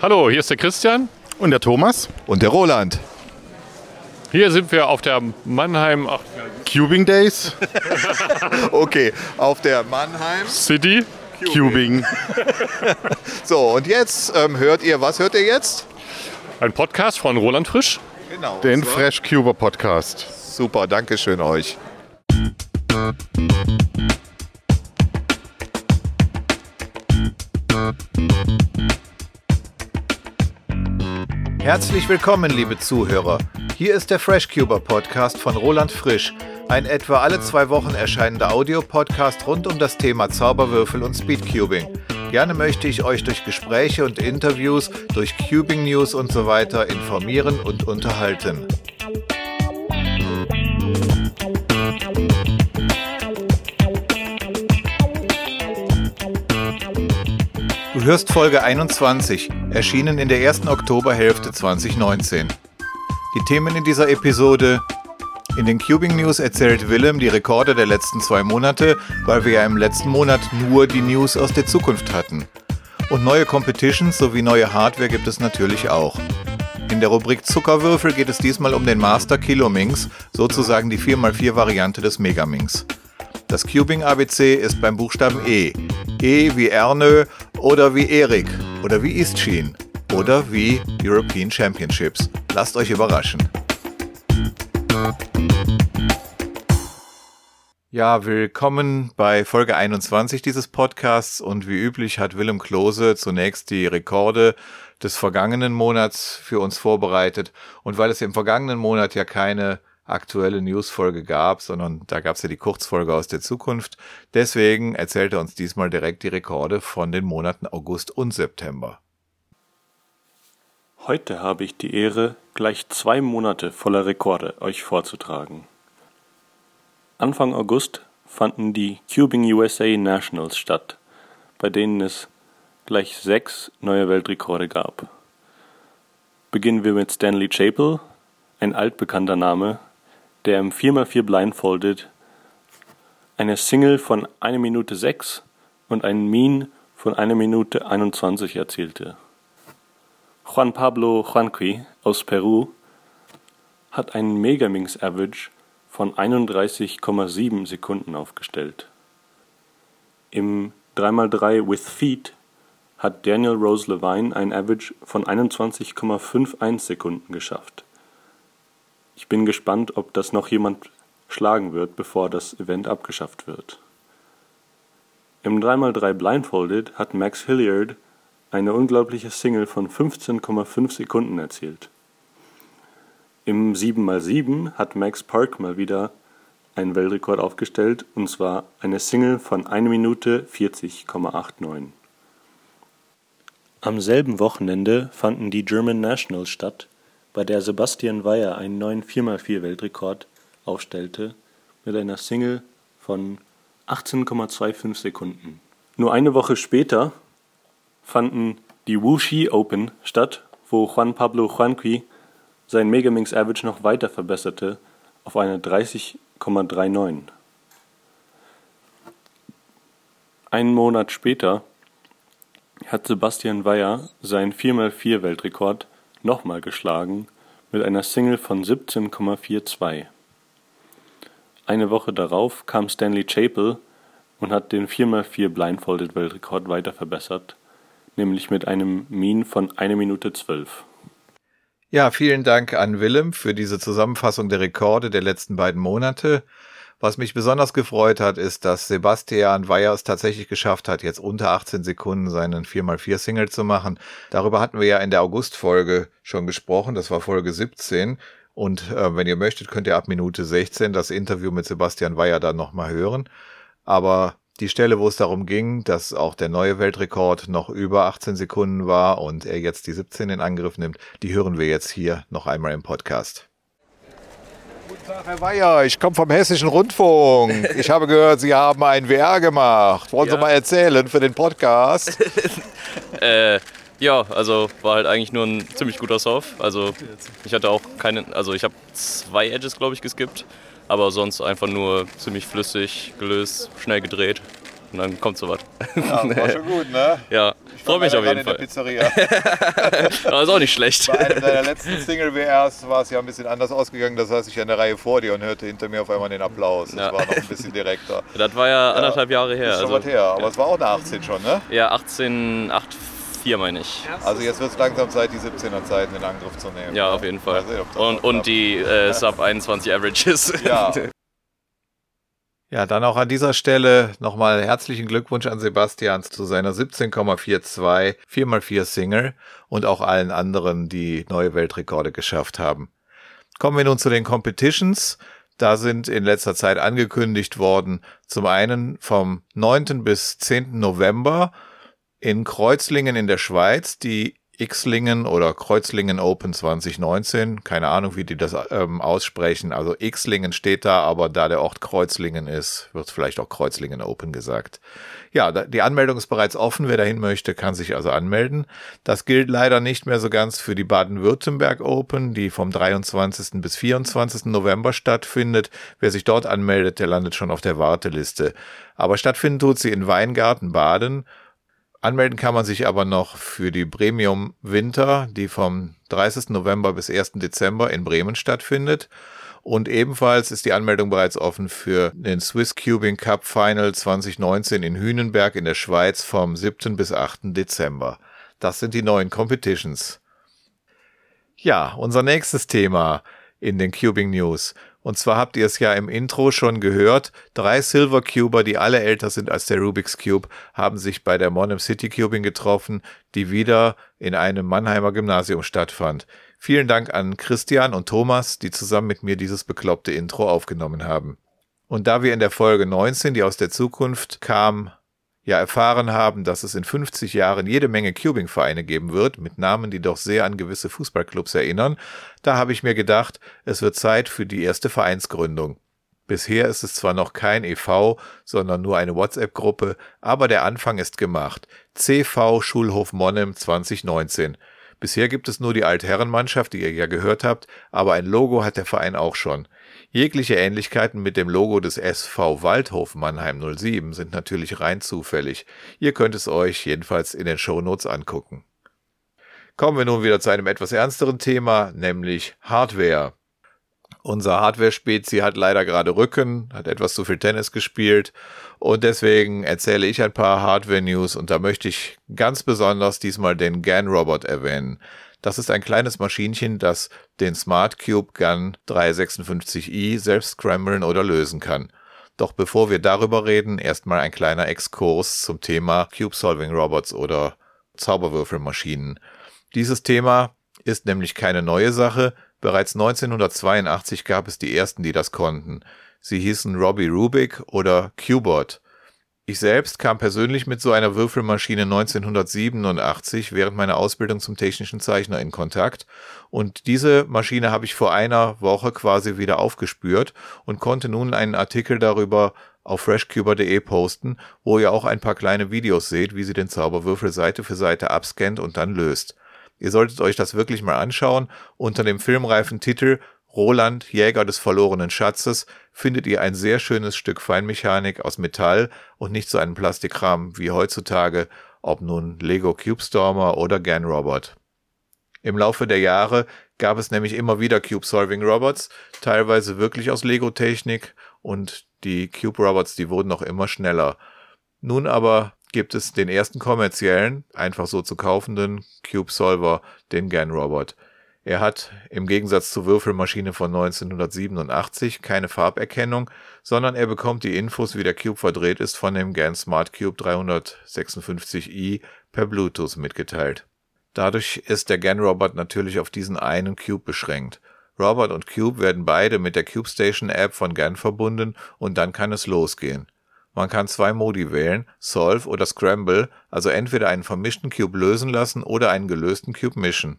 Hallo, hier ist der Christian. Und der Thomas. Und der Roland. Hier sind wir auf der Mannheim ach, Cubing Days. okay, auf der Mannheim City. Cubing. So, und jetzt ähm, hört ihr, was hört ihr jetzt? Ein Podcast von Roland Frisch. Genau. Den Fresh Cuber Podcast. Super, danke schön euch. Herzlich willkommen, liebe Zuhörer. Hier ist der FreshCuber Podcast von Roland Frisch, ein etwa alle zwei Wochen erscheinender Audiopodcast rund um das Thema Zauberwürfel und Speedcubing. Gerne möchte ich euch durch Gespräche und Interviews, durch Cubing News und so weiter informieren und unterhalten. Du hörst Folge 21, erschienen in der ersten Oktoberhälfte 2019. Die Themen in dieser Episode. In den Cubing News erzählt Willem die Rekorde der letzten zwei Monate, weil wir ja im letzten Monat nur die News aus der Zukunft hatten. Und neue Competitions sowie neue Hardware gibt es natürlich auch. In der Rubrik Zuckerwürfel geht es diesmal um den Master Kilominx, sozusagen die 4x4 Variante des Megaminx. Das Cubing ABC ist beim Buchstaben E. E wie Ernö oder wie Erik oder wie Istchin oder wie European Championships. Lasst euch überraschen. Ja, willkommen bei Folge 21 dieses Podcasts und wie üblich hat Willem Klose zunächst die Rekorde des vergangenen Monats für uns vorbereitet und weil es im vergangenen Monat ja keine aktuelle Newsfolge gab, sondern da gab es ja die Kurzfolge aus der Zukunft. Deswegen erzählt er uns diesmal direkt die Rekorde von den Monaten August und September. Heute habe ich die Ehre, gleich zwei Monate voller Rekorde euch vorzutragen. Anfang August fanden die Cubing USA Nationals statt, bei denen es gleich sechs neue Weltrekorde gab. Beginnen wir mit Stanley Chapel, ein altbekannter Name, der im 4x4 Blindfolded eine Single von 1 Minute 6 und einen Mean von 1 Minute 21 erzielte. Juan Pablo Juanqui aus Peru hat einen Megaminx Average von 31,7 Sekunden aufgestellt. Im 3x3 with Feet hat Daniel Rose Levine ein Average von 21,51 Sekunden geschafft. Ich bin gespannt, ob das noch jemand schlagen wird, bevor das Event abgeschafft wird. Im 3x3 Blindfolded hat Max Hilliard eine unglaubliche Single von 15,5 Sekunden erzielt. Im 7x7 hat Max Park mal wieder einen Weltrekord aufgestellt, und zwar eine Single von 1 Minute 40,89. Am selben Wochenende fanden die German Nationals statt, bei der Sebastian Weyer einen neuen 4x4-Weltrekord aufstellte mit einer Single von 18,25 Sekunden. Nur eine Woche später fanden die Wuxi Open statt, wo Juan Pablo Juanqui sein Megaminx Average noch weiter verbesserte auf eine 30,39. Einen Monat später hat Sebastian Weyer seinen 4x4 Weltrekord nochmal geschlagen mit einer Single von 17,42. Eine Woche darauf kam Stanley Chapel und hat den 4x4 Blindfolded Weltrekord weiter verbessert, nämlich mit einem Mean von 1 Minute 12. Ja, vielen Dank an Willem für diese Zusammenfassung der Rekorde der letzten beiden Monate. Was mich besonders gefreut hat, ist, dass Sebastian Weyer es tatsächlich geschafft hat, jetzt unter 18 Sekunden seinen 4x4 Single zu machen. Darüber hatten wir ja in der August-Folge schon gesprochen. Das war Folge 17. Und äh, wenn ihr möchtet, könnt ihr ab Minute 16 das Interview mit Sebastian Weyer dann nochmal hören. Aber die Stelle, wo es darum ging, dass auch der neue Weltrekord noch über 18 Sekunden war und er jetzt die 17 in Angriff nimmt, die hören wir jetzt hier noch einmal im Podcast. Guten Tag, Herr Weyer. Ich komme vom Hessischen Rundfunk. Ich habe gehört, Sie haben ein VR gemacht. Wollen Sie Ja. mal erzählen für den Podcast? Äh, ja, also war halt eigentlich nur ein ziemlich guter Surf. Also ich hatte auch keinen, also ich habe zwei Edges, glaube ich, geskippt, aber sonst einfach nur ziemlich flüssig gelöst, schnell gedreht. Und dann kommt sowas. Ja, war schon gut, ne? Ja, freue mich auf jeden in der Fall. Pizzeria. Aber ist auch nicht schlecht. Bei einem deiner letzten Single-WRs war es ja ein bisschen anders ausgegangen. Da saß ich an der Reihe vor dir und hörte hinter mir auf einmal den Applaus. Das Ja. war noch ein bisschen direkter. Das war ja anderthalb Jahre her. Ist schon Also, was her. Aber es war auch eine 18 schon, ne? ja, 18, 8, 4 meine ich. Also jetzt wird es langsam Zeit, die 17er Zeiten in Angriff zu nehmen. Ja, ne? auf jeden Fall. Sehen, das Und, und die äh, Sub 21 Averages. Ja, Ja, dann auch an dieser Stelle nochmal herzlichen Glückwunsch an Sebastian zu seiner 17,42 4x4 Single und auch allen anderen, die neue Weltrekorde geschafft haben. Kommen wir nun zu den Competitions. Da sind in letzter Zeit angekündigt worden, zum einen vom 9. bis 10. November in Kreuzlingen in der Schweiz die Xlingen oder Kreuzlingen Open 2019. Keine Ahnung, wie die das ähm, aussprechen. Also Xlingen steht da, aber da der Ort Kreuzlingen ist, wird vielleicht auch Kreuzlingen Open gesagt. Ja, die Anmeldung ist bereits offen. Wer dahin möchte, kann sich also anmelden. Das gilt leider nicht mehr so ganz für die Baden-Württemberg Open, die vom 23. bis 24. November stattfindet. Wer sich dort anmeldet, der landet schon auf der Warteliste. Aber stattfinden tut sie in Weingarten, Baden. Anmelden kann man sich aber noch für die Premium Winter, die vom 30. November bis 1. Dezember in Bremen stattfindet. Und ebenfalls ist die Anmeldung bereits offen für den Swiss Cubing Cup Final 2019 in Hünenberg in der Schweiz vom 7. bis 8. Dezember. Das sind die neuen Competitions. Ja, unser nächstes Thema in den Cubing News. Und zwar habt ihr es ja im Intro schon gehört. Drei Silver Cuber, die alle älter sind als der Rubik's Cube, haben sich bei der Monum City Cubing getroffen, die wieder in einem Mannheimer Gymnasium stattfand. Vielen Dank an Christian und Thomas, die zusammen mit mir dieses bekloppte Intro aufgenommen haben. Und da wir in der Folge 19, die aus der Zukunft kam, ja erfahren haben, dass es in 50 Jahren jede Menge Cubing-Vereine geben wird, mit Namen, die doch sehr an gewisse Fußballclubs erinnern, da habe ich mir gedacht, es wird Zeit für die erste Vereinsgründung. Bisher ist es zwar noch kein e.V., sondern nur eine WhatsApp-Gruppe, aber der Anfang ist gemacht. CV Schulhof Monnem 2019. Bisher gibt es nur die Altherrenmannschaft, die ihr ja gehört habt, aber ein Logo hat der Verein auch schon. Jegliche Ähnlichkeiten mit dem Logo des SV Waldhof Mannheim 07 sind natürlich rein zufällig. Ihr könnt es euch jedenfalls in den Shownotes angucken. Kommen wir nun wieder zu einem etwas ernsteren Thema, nämlich Hardware. Unser Hardware-Spezi hat leider gerade Rücken, hat etwas zu viel Tennis gespielt und deswegen erzähle ich ein paar Hardware-News und da möchte ich ganz besonders diesmal den GAN-Robot erwähnen. Das ist ein kleines Maschinchen, das den Smart Cube GAN 356i selbst scramblen oder lösen kann. Doch bevor wir darüber reden, erstmal ein kleiner Exkurs zum Thema Cube Solving Robots oder Zauberwürfelmaschinen. Dieses Thema ist nämlich keine neue Sache. Bereits 1982 gab es die ersten, die das konnten. Sie hießen Robbie Rubik oder Qbot. Ich selbst kam persönlich mit so einer Würfelmaschine 1987 während meiner Ausbildung zum technischen Zeichner in Kontakt und diese Maschine habe ich vor einer Woche quasi wieder aufgespürt und konnte nun einen Artikel darüber auf freshcuber.de posten, wo ihr auch ein paar kleine Videos seht, wie sie den Zauberwürfel Seite für Seite abscannt und dann löst. Ihr solltet euch das wirklich mal anschauen. Unter dem filmreifen Titel Roland, Jäger des verlorenen Schatzes, findet ihr ein sehr schönes Stück Feinmechanik aus Metall und nicht so einen Plastikkram wie heutzutage, ob nun Lego Cube Stormer oder GAN Robot. Im Laufe der Jahre gab es nämlich immer wieder Cube Solving Robots, teilweise wirklich aus Lego Technik und die Cube Robots, die wurden noch immer schneller. Nun aber gibt es den ersten kommerziellen, einfach so zu kaufenden Cube Solver, den GAN Robot. Er hat im Gegensatz zur Würfelmaschine von 1987 keine Farberkennung, sondern er bekommt die Infos, wie der Cube verdreht ist, von dem GAN Smart Cube 356i per Bluetooth mitgeteilt. Dadurch ist der GAN Robot natürlich auf diesen einen Cube beschränkt. Robot und Cube werden beide mit der Cube Station App von GAN verbunden und dann kann es losgehen. Man kann zwei Modi wählen, Solve oder Scramble, also entweder einen vermischten Cube lösen lassen oder einen gelösten Cube mischen.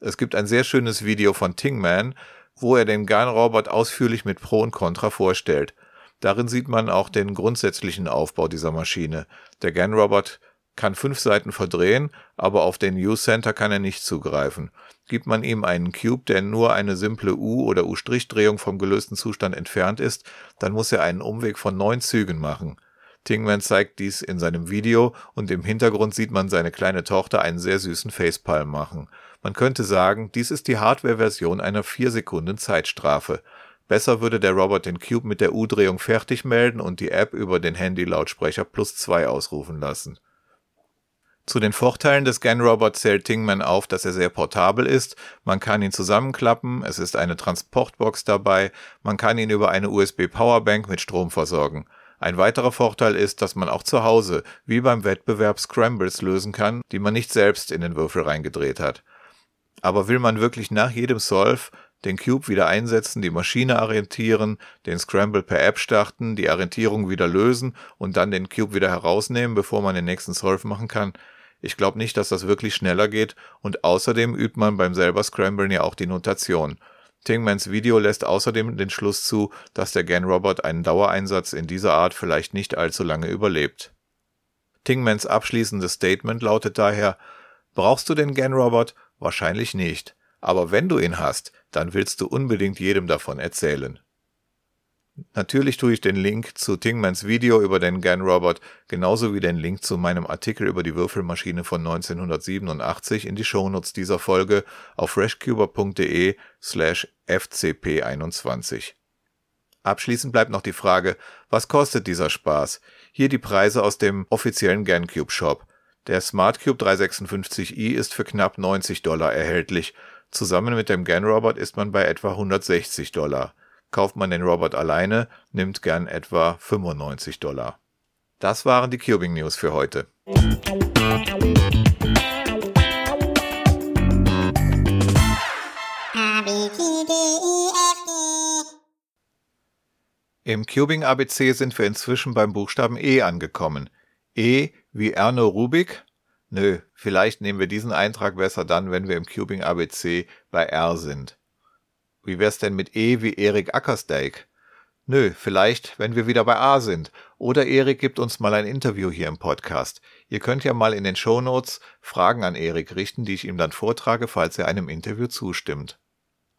Es gibt ein sehr schönes Video von Tingman, wo er den GAN-Robot ausführlich mit Pro und Contra vorstellt. Darin sieht man auch den grundsätzlichen Aufbau dieser Maschine. Der GAN-Robot kann fünf Seiten verdrehen, aber auf den U-Center kann er nicht zugreifen. Gibt man ihm einen Cube, der nur eine simple U- oder U'-Drehung vom gelösten Zustand entfernt ist, dann muss er einen Umweg von neun Zügen machen. Tingman zeigt dies in seinem Video und im Hintergrund sieht man seine kleine Tochter einen sehr süßen Facepalm machen. Man könnte sagen, dies ist die Hardware-Version einer 4 Sekunden Zeitstrafe. Besser würde der Robot den Cube mit der U-Drehung fertig melden und die App über den Handy-Lautsprecher plus 2 ausrufen lassen. Zu den Vorteilen des GAN-Robot zählt Tingman auf, dass er sehr portabel ist, man kann ihn zusammenklappen, es ist eine Transportbox dabei, man kann ihn über eine USB-Powerbank mit Strom versorgen. Ein weiterer Vorteil ist, dass man auch zu Hause, wie beim Wettbewerb Scrambles lösen kann, die man nicht selbst in den Würfel reingedreht hat. Aber will man wirklich nach jedem Solve den Cube wieder einsetzen, die Maschine orientieren, den Scramble per App starten, die Orientierung wieder lösen und dann den Cube wieder herausnehmen, bevor man den nächsten Solve machen kann? Ich glaube nicht, dass das wirklich schneller geht und außerdem übt man beim selber Scramblen ja auch die Notation. Tingmans Video lässt außerdem den Schluss zu, dass der GAN-Robot einen Dauereinsatz in dieser Art vielleicht nicht allzu lange überlebt. Tingmans abschließendes Statement lautet daher, brauchst du den GAN-Robot? Wahrscheinlich nicht. Aber wenn du ihn hast, dann willst du unbedingt jedem davon erzählen. Natürlich tue ich den Link zu Tingmans Video über den GAN-Robot genauso wie den Link zu meinem Artikel über die Würfelmaschine von 1987 in die Shownotes dieser Folge auf freshcuber.de slash fcp21. Abschließend bleibt noch die Frage, was kostet dieser Spaß? Hier die Preise aus dem offiziellen GaNCube Shop. Der SmartCube 356i ist für knapp 90 Dollar erhältlich. Zusammen mit dem GAN-Robot ist man bei etwa 160 Dollar. Kauft man den Robot alleine, nimmt GAN etwa 95 Dollar. Das waren die Cubing News für heute. Im Cubing ABC sind wir inzwischen beim Buchstaben E angekommen. E wie Erno Rubik? Nö, vielleicht nehmen wir diesen Eintrag besser dann, wenn wir im Cubing ABC bei R sind. Wie wär's denn mit E wie Erik Ackersteig? Nö, vielleicht, wenn wir wieder bei A sind. Oder Erik gibt uns mal ein Interview hier im Podcast. Ihr könnt ja mal in den Shownotes Fragen an Erik richten, die ich ihm dann vortrage, falls er einem Interview zustimmt.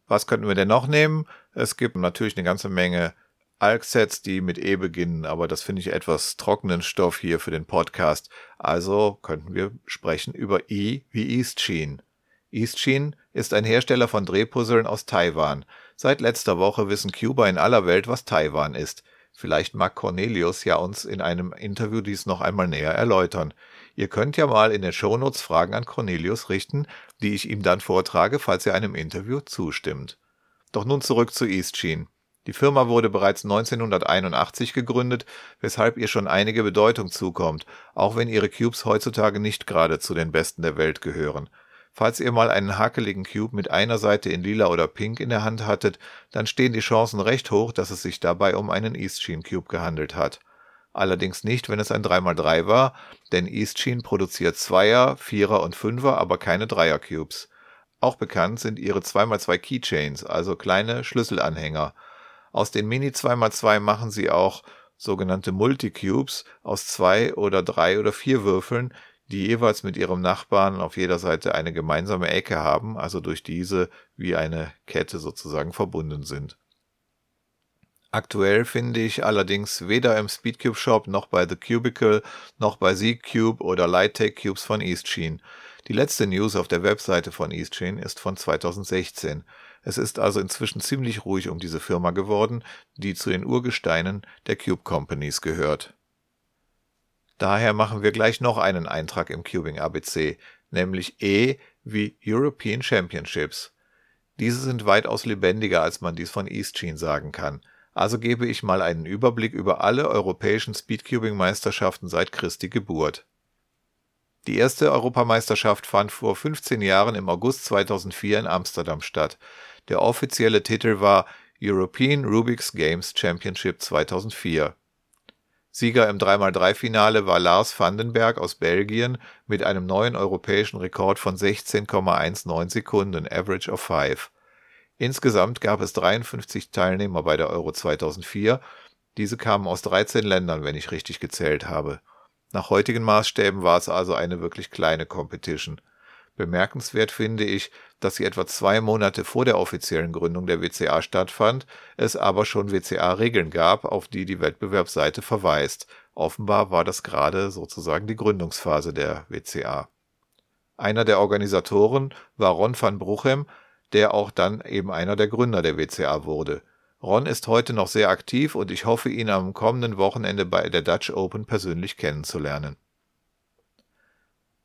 Was könnten wir denn noch nehmen? Es gibt natürlich eine ganze Menge Alk-Sets, die mit E beginnen, aber das finde ich etwas trockenen Stoff hier für den Podcast. Also könnten wir sprechen über E wie Eastsheen. Eastsheen ist ein Hersteller von Drehpuzzeln aus Taiwan. Seit letzter Woche wissen Cuba in aller Welt, was Taiwan ist. Vielleicht mag Cornelius ja uns in einem Interview dies noch einmal näher erläutern. Ihr könnt ja mal in den Shownotes Fragen an Cornelius richten, die ich ihm dann vortrage, falls er einem Interview zustimmt. Doch nun zurück zu Eastsheen. Die Firma wurde bereits 1981 gegründet, weshalb ihr schon einige Bedeutung zukommt, auch wenn ihre Cubes heutzutage nicht gerade zu den besten der Welt gehören. Falls ihr mal einen hakeligen Cube mit einer Seite in lila oder pink in der Hand hattet, dann stehen die Chancen recht hoch, dass es sich dabei um einen Eastsheen Cube gehandelt hat. Allerdings nicht, wenn es ein 3x3 war, denn Eastsheen produziert Zweier, Vierer und Fünfer, aber keine Dreier Cubes. Auch bekannt sind ihre 2x2 Keychains, also kleine Schlüsselanhänger. Aus den Mini 2x2 machen sie auch sogenannte Multicubes aus zwei oder drei oder vier Würfeln, die jeweils mit ihrem Nachbarn auf jeder Seite eine gemeinsame Ecke haben, also durch diese wie eine Kette sozusagen verbunden sind. Aktuell finde ich allerdings weder im Speedcube Shop noch bei The Cubicle noch bei Z-Cube oder Lighttech Cubes von Eastsheen. Die letzte News auf der Webseite von Eastsheen ist von 2016. Es ist also inzwischen ziemlich ruhig um diese Firma geworden, die zu den Urgesteinen der Cube Companies gehört. Daher machen wir gleich noch einen Eintrag im Cubing ABC, nämlich E wie European Championships. Diese sind weitaus lebendiger, als man dies von Eastsheen sagen kann. Also gebe ich mal einen Überblick über alle europäischen Speedcubing-Meisterschaften seit Christi Geburt. Die erste Europameisterschaft fand vor 15 Jahren im August 2004 in Amsterdam statt. Der offizielle Titel war European Rubik's Games Championship 2004. Sieger im 3x3-Finale war Lars Vandenberg aus Belgien mit einem neuen europäischen Rekord von 16,19 Sekunden Average of 5. Insgesamt gab es 53 Teilnehmer bei der Euro 2004. Diese kamen aus 13 Ländern, wenn ich richtig gezählt habe. Nach heutigen Maßstäben war es also eine wirklich kleine Competition. Bemerkenswert finde ich, dass sie etwa zwei Monate vor der offiziellen Gründung der WCA stattfand, es aber schon WCA-Regeln gab, auf die die Wettbewerbsseite verweist. Offenbar war das gerade sozusagen die Gründungsphase der WCA. Einer der Organisatoren war Ron van Bruchem, der auch dann eben einer der Gründer der WCA wurde. Ron ist heute noch sehr aktiv und ich hoffe, ihn am kommenden Wochenende bei der Dutch Open persönlich kennenzulernen.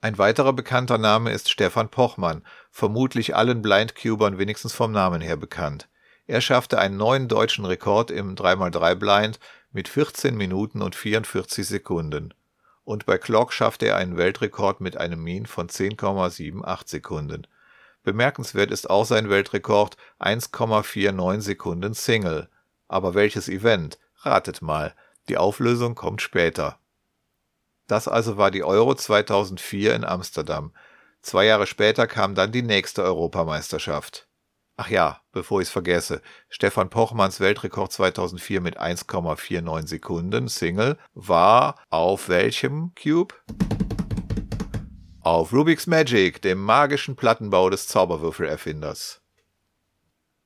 Ein weiterer bekannter Name ist Stefan Pochmann, vermutlich allen Blind-Cubern wenigstens vom Namen her bekannt. Er schaffte einen neuen deutschen Rekord im 3x3 Blind mit 14 Minuten und 44 Sekunden. Und bei Clock schaffte er einen Weltrekord mit einem Mean von 10,78 Sekunden. Bemerkenswert ist auch sein Weltrekord 1,49 Sekunden Single. Aber welches Event? Ratet mal. Die Auflösung kommt später. Das also war die Euro 2004 in Amsterdam. Zwei Jahre später kam dann die nächste Europameisterschaft. Ach ja, bevor ich es vergesse, Stefan Pochmanns Weltrekord 2004 mit 1,49 Sekunden Single war auf welchem Cube? Auf Rubik's Magic, dem magischen Plattenbau des Zauberwürfelerfinders.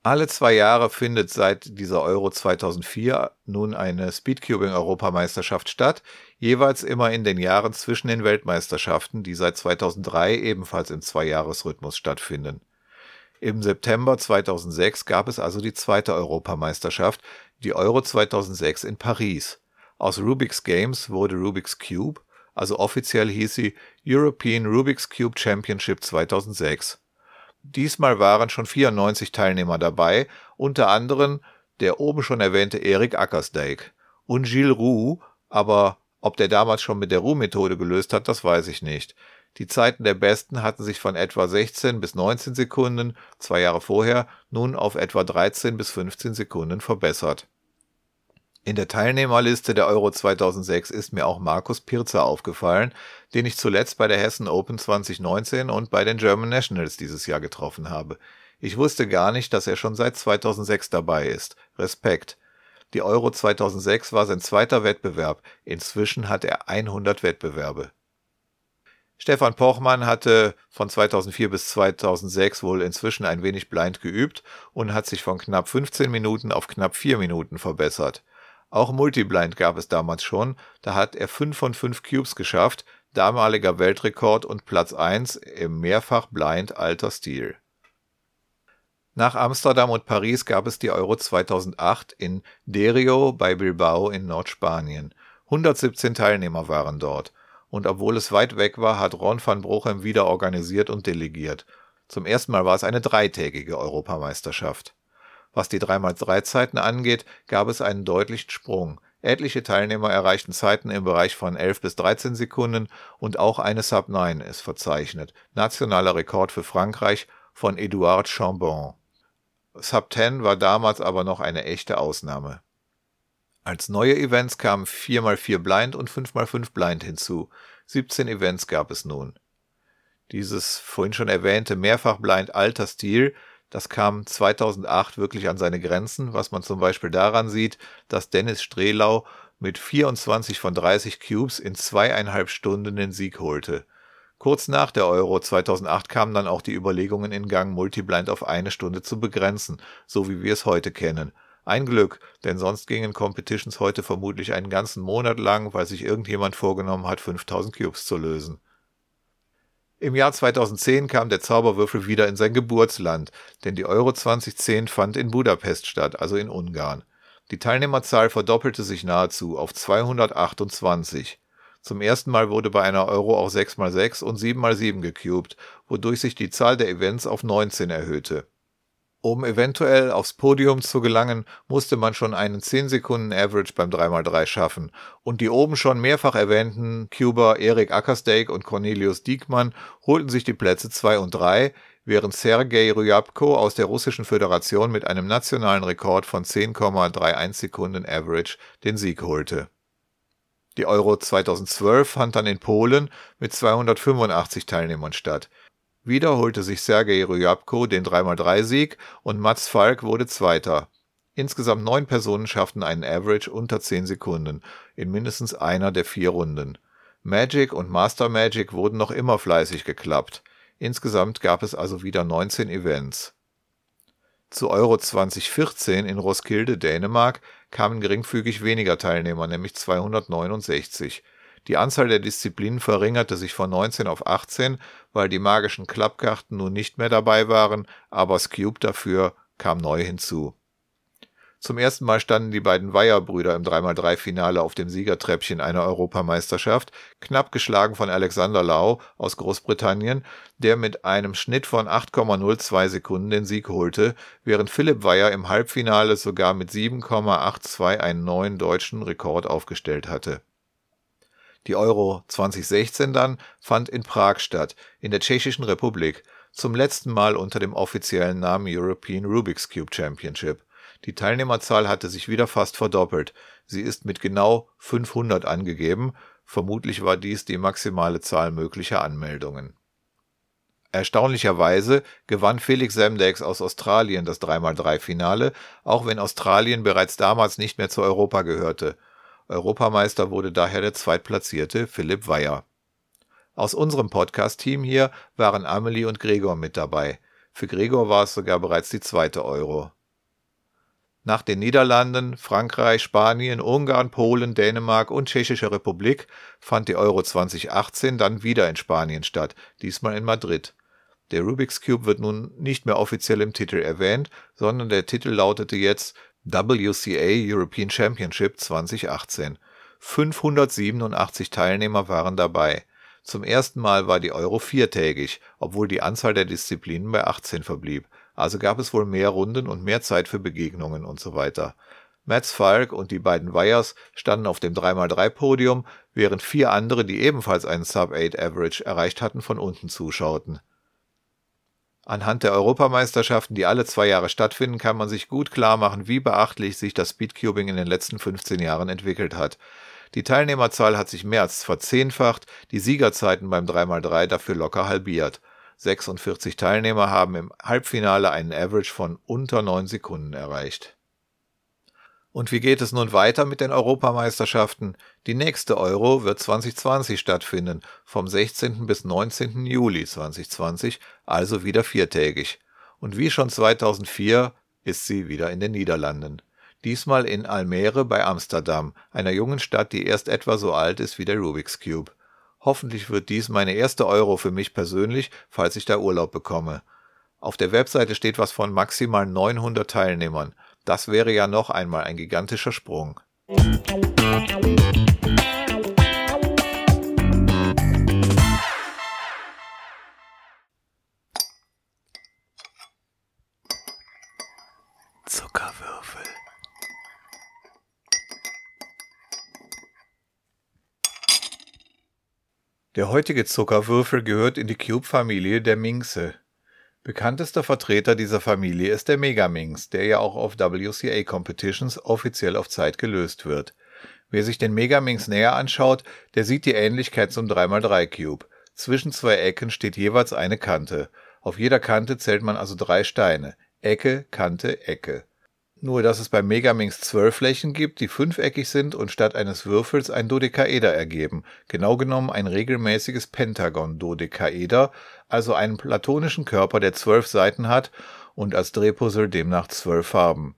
Alle zwei Jahre findet seit dieser Euro 2004 nun eine Speedcubing-Europameisterschaft statt, jeweils immer in den Jahren zwischen den Weltmeisterschaften, die seit 2003 ebenfalls im Zweijahresrhythmus stattfinden. Im September 2006 gab es also die zweite Europameisterschaft, die Euro 2006 in Paris. Aus Rubik's Games wurde Rubik's Cube, also offiziell hieß sie European Rubik's Cube Championship 2006. Diesmal waren schon 94 Teilnehmer dabei, unter anderem der oben schon erwähnte Erik Ackersdijk und Gilles Roux, aber ob der damals schon mit der Roux-Methode gelöst hat, das weiß ich nicht. Die Zeiten der Besten hatten sich von etwa 16 bis 19 Sekunden, zwei Jahre vorher, nun auf etwa 13 bis 15 Sekunden verbessert. In der Teilnehmerliste der Euro 2006 ist mir auch Markus Pirzer aufgefallen, den ich zuletzt bei der Hessen Open 2019 und bei den German Nationals dieses Jahr getroffen habe. Ich wusste gar nicht, dass er schon seit 2006 dabei ist. Respekt. Die Euro 2006 war sein zweiter Wettbewerb. Inzwischen hat er 100 Wettbewerbe. Stefan Pochmann hatte von 2004 bis 2006 wohl inzwischen ein wenig blind geübt und hat sich von knapp 15 Minuten auf knapp 4 Minuten verbessert. Auch Multiblind gab es damals schon, da hat er 5 von 5 Cubes geschafft, damaliger Weltrekord und Platz 1 im mehrfach blind alter Stil. Nach Amsterdam und Paris gab es die Euro 2008 in Derio bei Bilbao in Nordspanien. 117 Teilnehmer waren dort. Und obwohl es weit weg war, hat Ron van Brochem wieder organisiert und delegiert. Zum ersten Mal war es eine dreitägige Europameisterschaft. Was die 3x3-Zeiten angeht, gab es einen deutlichen Sprung. Etliche Teilnehmer erreichten Zeiten im Bereich von 11 bis 13 Sekunden und auch eine Sub 9 ist verzeichnet. Nationaler Rekord für Frankreich von Edouard Chambon. Sub 10 war damals aber noch eine echte Ausnahme. Als neue Events kamen 4x4 Blind und 5x5 Blind hinzu. 17 Events gab es nun. Dieses vorhin schon erwähnte mehrfach Blind alter Stil das kam 2008 wirklich an seine Grenzen, was man zum Beispiel daran sieht, dass Dennis Strelau mit 24 von 30 Cubes in zweieinhalb Stunden den Sieg holte. Kurz nach der Euro 2008 kamen dann auch die Überlegungen in Gang, Multiblind auf eine Stunde zu begrenzen, so wie wir es heute kennen. Ein Glück, denn sonst gingen Competitions heute vermutlich einen ganzen Monat lang, weil sich irgendjemand vorgenommen hat, 5000 Cubes zu lösen. Im Jahr 2010 kam der Zauberwürfel wieder in sein Geburtsland, denn die Euro 2010 fand in Budapest statt, also in Ungarn. Die Teilnehmerzahl verdoppelte sich nahezu auf 228. Zum ersten Mal wurde bei einer Euro auch 6x6 und 7x7 gecubed, wodurch sich die Zahl der Events auf 19 erhöhte um eventuell aufs Podium zu gelangen, musste man schon einen 10 Sekunden Average beim 3x3 schaffen. Und die oben schon mehrfach erwähnten Cuber Erik Ackersteak und Cornelius Diekmann holten sich die Plätze 2 und 3, während Sergei Ryabko aus der Russischen Föderation mit einem nationalen Rekord von 10,31 Sekunden Average den Sieg holte. Die Euro 2012 fand dann in Polen mit 285 Teilnehmern statt. Wieder holte sich Sergei Ryabko den 3x3-Sieg und Mats Falk wurde Zweiter. Insgesamt neun Personen schafften einen Average unter 10 Sekunden in mindestens einer der vier Runden. Magic und Master Magic wurden noch immer fleißig geklappt. Insgesamt gab es also wieder 19 Events. Zu Euro 2014 in Roskilde, Dänemark, kamen geringfügig weniger Teilnehmer, nämlich 269. Die Anzahl der Disziplinen verringerte sich von 19 auf 18, weil die magischen Klappkarten nun nicht mehr dabei waren, aber Scube dafür kam neu hinzu. Zum ersten Mal standen die beiden Weyer-Brüder im 3x3-Finale auf dem Siegertreppchen einer Europameisterschaft, knapp geschlagen von Alexander Lau aus Großbritannien, der mit einem Schnitt von 8,02 Sekunden den Sieg holte, während Philipp Weyer im Halbfinale sogar mit 7,82 einen neuen deutschen Rekord aufgestellt hatte. Die Euro 2016 dann fand in Prag statt, in der Tschechischen Republik, zum letzten Mal unter dem offiziellen Namen European Rubik's Cube Championship. Die Teilnehmerzahl hatte sich wieder fast verdoppelt. Sie ist mit genau 500 angegeben. Vermutlich war dies die maximale Zahl möglicher Anmeldungen. Erstaunlicherweise gewann Felix Semdex aus Australien das 3x3-Finale, auch wenn Australien bereits damals nicht mehr zu Europa gehörte. Europameister wurde daher der zweitplatzierte Philipp Weyer. Aus unserem Podcast-Team hier waren Amelie und Gregor mit dabei. Für Gregor war es sogar bereits die zweite Euro. Nach den Niederlanden, Frankreich, Spanien, Ungarn, Polen, Dänemark und Tschechische Republik fand die Euro 2018 dann wieder in Spanien statt, diesmal in Madrid. Der Rubik's Cube wird nun nicht mehr offiziell im Titel erwähnt, sondern der Titel lautete jetzt WCA European Championship 2018. 587 Teilnehmer waren dabei. Zum ersten Mal war die Euro viertägig, obwohl die Anzahl der Disziplinen bei 18 verblieb also gab es wohl mehr Runden und mehr Zeit für Begegnungen und so weiter. Mats Falk und die beiden Weyers standen auf dem 3x3-Podium, während vier andere, die ebenfalls einen Sub-8 Average erreicht hatten, von unten zuschauten. Anhand der Europameisterschaften, die alle zwei Jahre stattfinden, kann man sich gut klar machen, wie beachtlich sich das Speedcubing in den letzten 15 Jahren entwickelt hat. Die Teilnehmerzahl hat sich mehr als verzehnfacht, die Siegerzeiten beim 3x3 dafür locker halbiert. 46 Teilnehmer haben im Halbfinale einen Average von unter 9 Sekunden erreicht. Und wie geht es nun weiter mit den Europameisterschaften? Die nächste Euro wird 2020 stattfinden, vom 16. bis 19. Juli 2020, also wieder viertägig. Und wie schon 2004 ist sie wieder in den Niederlanden. Diesmal in Almere bei Amsterdam, einer jungen Stadt, die erst etwa so alt ist wie der Rubik's Cube. Hoffentlich wird dies meine erste Euro für mich persönlich, falls ich da Urlaub bekomme. Auf der Webseite steht was von maximal 900 Teilnehmern. Das wäre ja noch einmal ein gigantischer Sprung. Zuckerwürfel. Der heutige Zuckerwürfel gehört in die Cube-Familie der Minxe. Bekanntester Vertreter dieser Familie ist der Megaminx, der ja auch auf WCA Competitions offiziell auf Zeit gelöst wird. Wer sich den Megaminx näher anschaut, der sieht die Ähnlichkeit zum 3x3 Cube. Zwischen zwei Ecken steht jeweils eine Kante. Auf jeder Kante zählt man also drei Steine. Ecke, Kante, Ecke. Nur dass es beim Megaminx zwölf Flächen gibt, die fünfeckig sind und statt eines Würfels ein Dodekaeder ergeben, genau genommen ein regelmäßiges Pentagon-Dodekaeder, also einen platonischen Körper, der zwölf Seiten hat und als Drehpuzzle demnach zwölf Farben.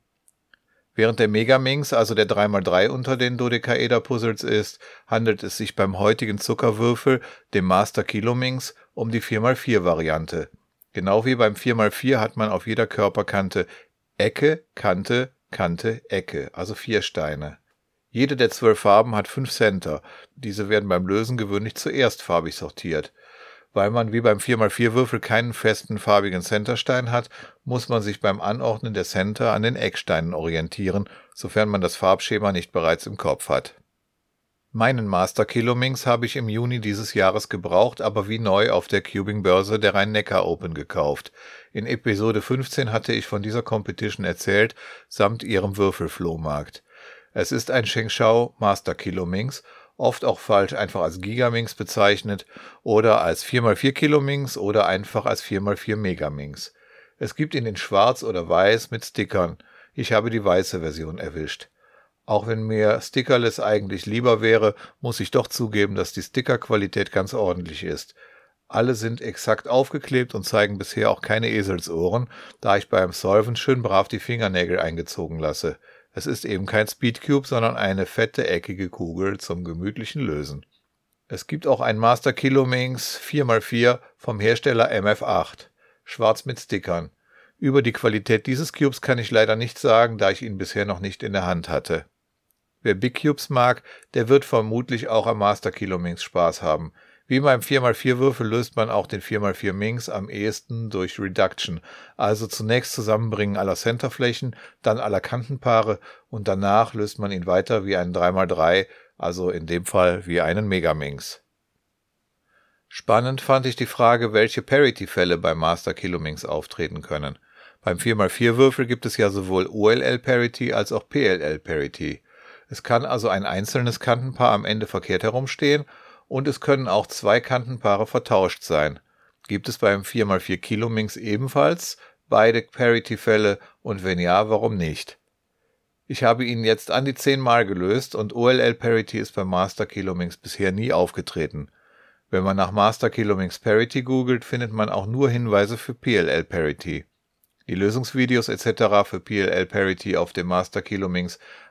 Während der Megaminx also der 3x3 unter den Dodekaeder-Puzzles ist, handelt es sich beim heutigen Zuckerwürfel, dem Master Kilominx, um die 4x4-Variante. Genau wie beim 4x4 hat man auf jeder Körperkante Ecke, Kante, Kante, Ecke, also vier Steine. Jede der zwölf Farben hat fünf Center. Diese werden beim Lösen gewöhnlich zuerst farbig sortiert. Weil man wie beim 4x4-Würfel keinen festen farbigen Centerstein hat, muss man sich beim Anordnen der Center an den Ecksteinen orientieren, sofern man das Farbschema nicht bereits im Kopf hat. Meinen Master Kilominx habe ich im Juni dieses Jahres gebraucht, aber wie neu auf der Cubing-Börse der Rhein-Neckar Open gekauft. In Episode 15 hatte ich von dieser Competition erzählt, samt ihrem Würfelflohmarkt. Es ist ein Shengshao Master Kilominx, oft auch falsch einfach als Gigaminx bezeichnet oder als 4x4 Kilominx oder einfach als 4x4 Megaminx. Es gibt ihn in schwarz oder weiß mit Stickern. Ich habe die weiße Version erwischt. Auch wenn mir Stickerless eigentlich lieber wäre, muss ich doch zugeben, dass die Stickerqualität ganz ordentlich ist. Alle sind exakt aufgeklebt und zeigen bisher auch keine Eselsohren, da ich beim Solven schön brav die Fingernägel eingezogen lasse. Es ist eben kein Speedcube, sondern eine fette, eckige Kugel zum gemütlichen Lösen. Es gibt auch ein Master Kilominx 4x4 vom Hersteller MF8, schwarz mit Stickern. Über die Qualität dieses Cubes kann ich leider nichts sagen, da ich ihn bisher noch nicht in der Hand hatte. Wer Big Cubes mag, der wird vermutlich auch am Master Kilo Minx Spaß haben. Wie beim 4x4 Würfel löst man auch den 4x4 Minx am ehesten durch Reduction, also zunächst Zusammenbringen aller Centerflächen, dann aller Kantenpaare und danach löst man ihn weiter wie einen 3x3, also in dem Fall wie einen Megaminx. Spannend fand ich die Frage, welche Parity-Fälle beim Master Kilominx auftreten können. Beim 4x4 Würfel gibt es ja sowohl OLL Parity als auch PLL Parity. Es kann also ein einzelnes Kantenpaar am Ende verkehrt herumstehen und es können auch zwei Kantenpaare vertauscht sein. Gibt es beim 4x4 Kilo ebenfalls beide Parity-Fälle und wenn ja, warum nicht? Ich habe ihn jetzt an die 10 Mal gelöst und OLL Parity ist beim Master Kilo bisher nie aufgetreten. Wenn man nach Master Kilo Parity googelt, findet man auch nur Hinweise für PLL Parity. Die Lösungsvideos etc. für PLL Parity auf dem Master Kilo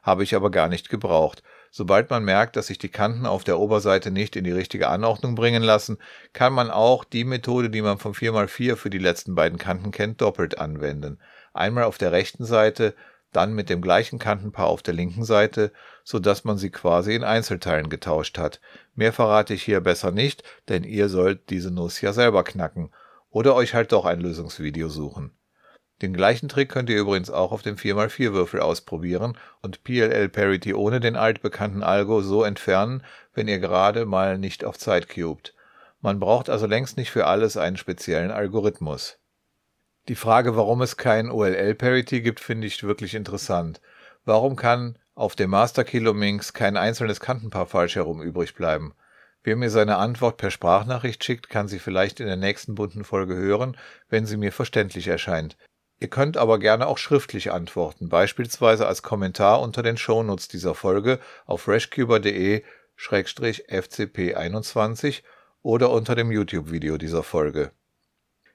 habe ich aber gar nicht gebraucht. Sobald man merkt, dass sich die Kanten auf der Oberseite nicht in die richtige Anordnung bringen lassen, kann man auch die Methode, die man vom 4x4 für die letzten beiden Kanten kennt, doppelt anwenden. Einmal auf der rechten Seite, dann mit dem gleichen Kantenpaar auf der linken Seite, so dass man sie quasi in Einzelteilen getauscht hat. Mehr verrate ich hier besser nicht, denn ihr sollt diese Nuss ja selber knacken. Oder euch halt doch ein Lösungsvideo suchen. Den gleichen Trick könnt ihr übrigens auch auf dem 4x4 Würfel ausprobieren und PLL Parity ohne den altbekannten Algo so entfernen, wenn ihr gerade mal nicht auf Zeit cubt. Man braucht also längst nicht für alles einen speziellen Algorithmus. Die Frage, warum es kein OLL Parity gibt, finde ich wirklich interessant. Warum kann auf dem Master Kilo Minx kein einzelnes Kantenpaar falsch herum übrig bleiben? Wer mir seine Antwort per Sprachnachricht schickt, kann sie vielleicht in der nächsten bunten Folge hören, wenn sie mir verständlich erscheint. Ihr könnt aber gerne auch schriftlich antworten, beispielsweise als Kommentar unter den Shownotes dieser Folge auf freshcuber.de-fcp21 oder unter dem YouTube-Video dieser Folge.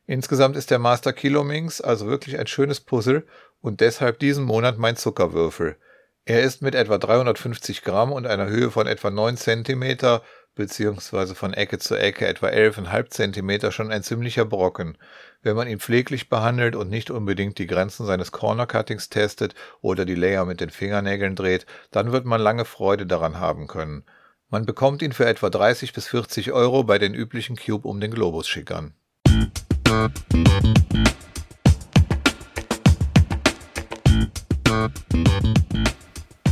Insgesamt ist der Master Kilominx also wirklich ein schönes Puzzle und deshalb diesen Monat mein Zuckerwürfel. Er ist mit etwa 350 Gramm und einer Höhe von etwa 9 Zentimeter beziehungsweise von Ecke zu Ecke etwa 11,5 Zentimeter schon ein ziemlicher Brocken. Wenn man ihn pfleglich behandelt und nicht unbedingt die Grenzen seines Corner Cuttings testet oder die Layer mit den Fingernägeln dreht, dann wird man lange Freude daran haben können. Man bekommt ihn für etwa 30 bis 40 Euro bei den üblichen Cube um den Globus schickern.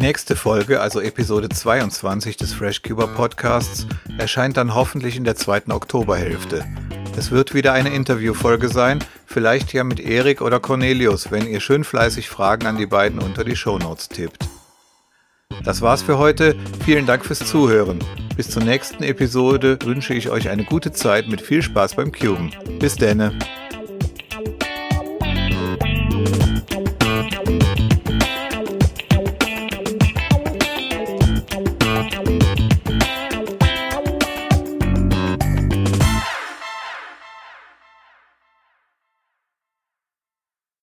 nächste Folge, also Episode 22 des FreshCuber Podcasts, erscheint dann hoffentlich in der zweiten Oktoberhälfte. Es wird wieder eine Interviewfolge sein, vielleicht ja mit Erik oder Cornelius, wenn ihr schön fleißig Fragen an die beiden unter die Shownotes tippt. Das war's für heute. Vielen Dank fürs Zuhören. Bis zur nächsten Episode wünsche ich euch eine gute Zeit mit viel Spaß beim Cuben. Bis denne.